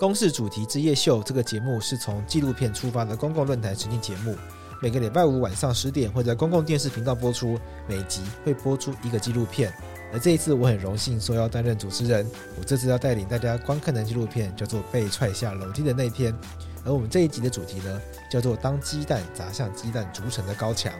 公视主题之夜秀这个节目是从纪录片出发的公共论坛实境节目，每个礼拜五晚上十点会在公共电视频道播出，每集会播出一个纪录片。而这一次我很荣幸说要担任主持人，我这次要带领大家观看的纪录片叫做《被踹下楼梯的那天》。而我们这一集的主题呢，叫做“当鸡蛋砸向鸡蛋筑成的高墙”。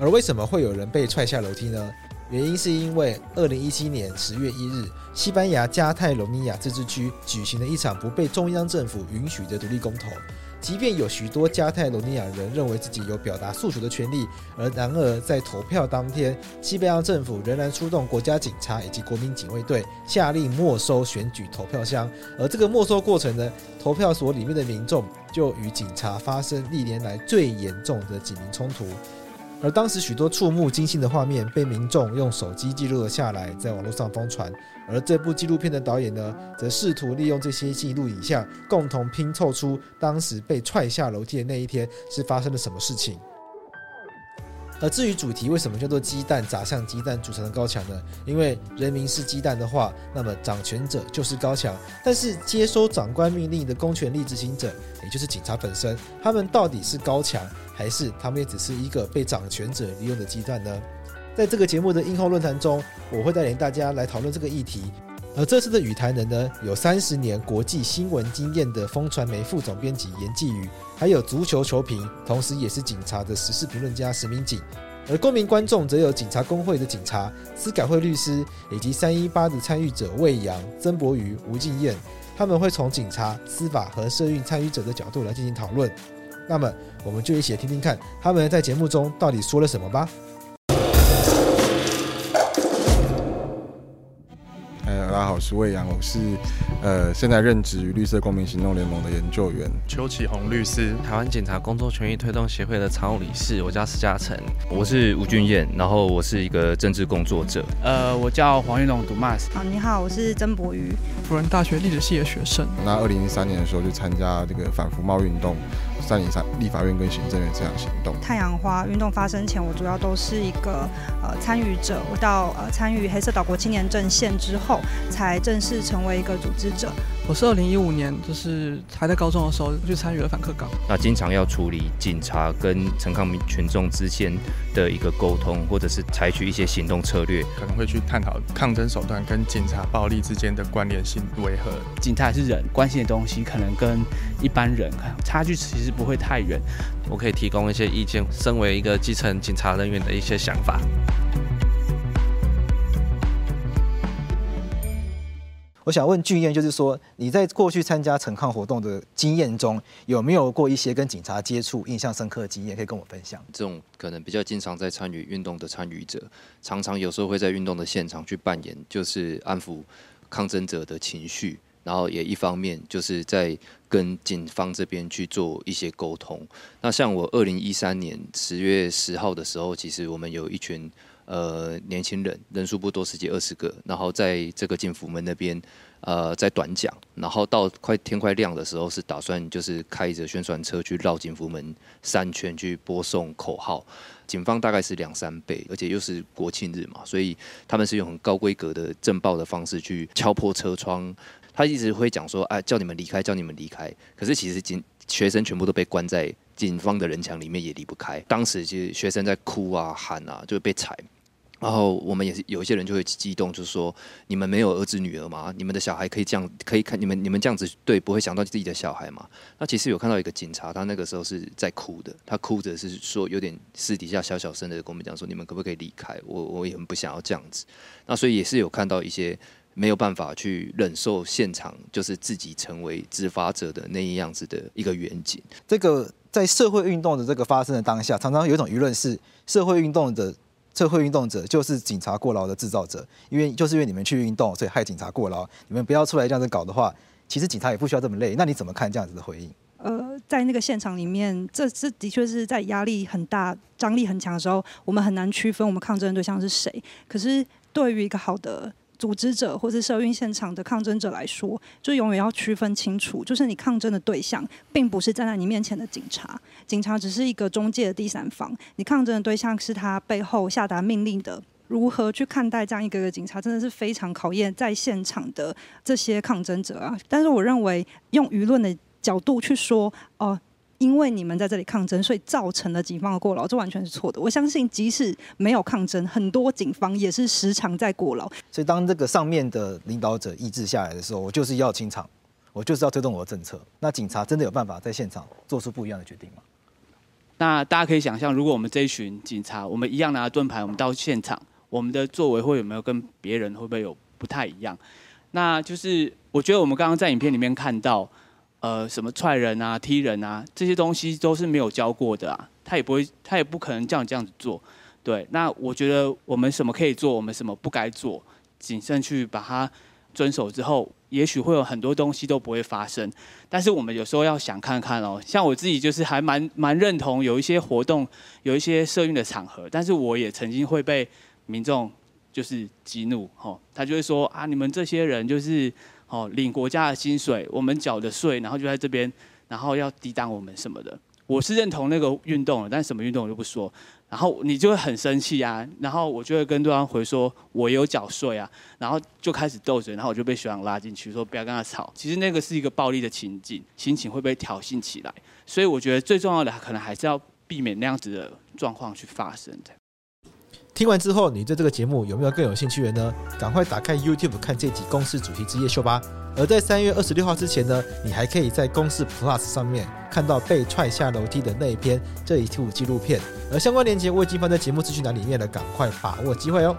而为什么会有人被踹下楼梯呢？原因是因为二零一七年十月一日，西班牙加泰罗尼亚自治区举行了一场不被中央政府允许的独立公投。即便有许多加泰罗尼亚人认为自己有表达诉求的权利，而然而在投票当天，西班牙政府仍然出动国家警察以及国民警卫队，下令没收选举投票箱。而这个没收过程呢，投票所里面的民众就与警察发生历年来最严重的警民冲突。而当时许多触目惊心的画面被民众用手机记录了下来，在网络上疯传。而这部纪录片的导演呢，则试图利用这些记录影像，共同拼凑出当时被踹下楼梯的那一天是发生了什么事情。而至于主题为什么叫做“鸡蛋砸向鸡蛋组成的高墙”呢？因为人民是鸡蛋的话，那么掌权者就是高墙。但是接收长官命令的公权力执行者，也就是警察本身，他们到底是高墙？还是他们也只是一个被掌权者利用的鸡蛋呢？在这个节目的映后论坛中，我会带领大家来讨论这个议题。而这次的与谈人呢，有三十年国际新闻经验的风传媒副总编辑严继宇，还有足球球评，同时也是警察的时事评论家石明景。而公民观众则有警察工会的警察、司改会律师，以及三一八的参与者魏扬、曾博瑜、吴敬燕。他们会从警察、司法和社运参与者的角度来进行讨论。那么，我们就一起来听听看他们在节目中到底说了什么吧。好，我是魏阳，我是呃现在任职于绿色公民行动联盟的研究员。邱启宏律师，台湾警察工作权益推动协会的常务理事。我叫施嘉诚，我是吴俊彦，然后我是一个政治工作者。呃，我叫黄玉龙 Dumas。好，你好，我是曾博瑜，辅仁大学历史系的学生。那二零一三年的时候就参加这个反服贸运动。三零三立法院跟行政院这样行动。太阳花运动发生前，我主要都是一个呃参与者。我到呃参与黑色岛国青年阵线之后，才正式成为一个组织者。我是二零一五年，就是还在高中的时候就参与了反课纲。那经常要处理警察跟陈抗民群众之间的一个沟通，或者是采取一些行动策略，可能会去探讨抗争手段跟警察暴力之间的关联性为何。警察是人，关心的东西可能跟一般人差距其实不会太远。我可以提供一些意见，身为一个基层警察人员的一些想法。我想问俊彦，就是说你在过去参加陈抗活动的经验中，有没有过一些跟警察接触印象深刻的经验，可以跟我分享？这种可能比较经常在参与运动的参与者，常常有时候会在运动的现场去扮演，就是安抚抗争者的情绪，然后也一方面就是在跟警方这边去做一些沟通。那像我二零一三年十月十号的时候，其实我们有一群。呃，年轻人人数不多，十几二十个，然后在这个警福门那边，呃，在短讲，然后到快天快亮的时候，是打算就是开着宣传车去绕警福门三圈去播送口号。警方大概是两三倍，而且又是国庆日嘛，所以他们是用很高规格的震爆的方式去敲破车窗。他一直会讲说，哎，叫你们离开，叫你们离开。可是其实警学生全部都被关在警方的人墙里面，也离不开。当时其实学生在哭啊喊啊，就被踩。然后我们也是有一些人就会激动，就是说，你们没有儿子女儿吗？你们的小孩可以这样，可以看你们你们这样子对，不会想到自己的小孩吗？那其实有看到一个警察，他那个时候是在哭的，他哭着是说有点私底下小小声的跟我们讲说，你们可不可以离开？我我也很不想要这样子。那所以也是有看到一些没有办法去忍受现场，就是自己成为执法者的那一样子的一个远景。这个在社会运动的这个发生的当下，常常有一种舆论是社会运动的。社会运动者就是警察过劳的制造者，因为就是因为你们去运动，所以害警察过劳。你们不要出来这样子搞的话，其实警察也不需要这么累。那你怎么看这样子的回应？呃，在那个现场里面，这这的确是在压力很大、张力很强的时候，我们很难区分我们抗争的对象是谁。可是对于一个好的组织者或是社运现场的抗争者来说，就永远要区分清楚，就是你抗争的对象，并不是站在你面前的警察，警察只是一个中介的第三方，你抗争的对象是他背后下达命令的。如何去看待这样一个个警察，真的是非常考验在现场的这些抗争者啊！但是我认为，用舆论的角度去说，哦、呃。因为你们在这里抗争，所以造成了警方的过劳，这完全是错的。我相信，即使没有抗争，很多警方也是时常在过劳。所以，当这个上面的领导者意志下来的时候，我就是要清场，我就是要推动我的政策。那警察真的有办法在现场做出不一样的决定吗？那大家可以想象，如果我们这一群警察，我们一样拿着盾牌，我们到现场，我们的作为会有没有跟别人会不会有不太一样？那就是我觉得我们刚刚在影片里面看到。呃，什么踹人啊、踢人啊，这些东西都是没有教过的啊，他也不会，他也不可能这样这样子做。对，那我觉得我们什么可以做，我们什么不该做，谨慎去把它遵守之后，也许会有很多东西都不会发生。但是我们有时候要想看看哦，像我自己就是还蛮蛮认同有一些活动，有一些社运的场合，但是我也曾经会被民众就是激怒，吼，他就会说啊，你们这些人就是。哦，领国家的薪水，我们缴的税，然后就在这边，然后要抵挡我们什么的。我是认同那个运动的，但什么运动我就不说。然后你就会很生气啊，然后我就会跟对方回说，我有缴税啊，然后就开始斗嘴，然后我就被学长拉进去，说不要跟他吵。其实那个是一个暴力的情景，心情会被挑衅起来。所以我觉得最重要的，可能还是要避免那样子的状况去发生的。听完之后，你对这个节目有没有更有兴趣的呢？赶快打开 YouTube 看这集公司主题之夜秀吧！而在三月二十六号之前呢，你还可以在公司 Plus 上面看到被踹下楼梯的那一篇这一部纪录片。而相关链接我已经放在节目资讯栏里面了，赶快把握机会哦！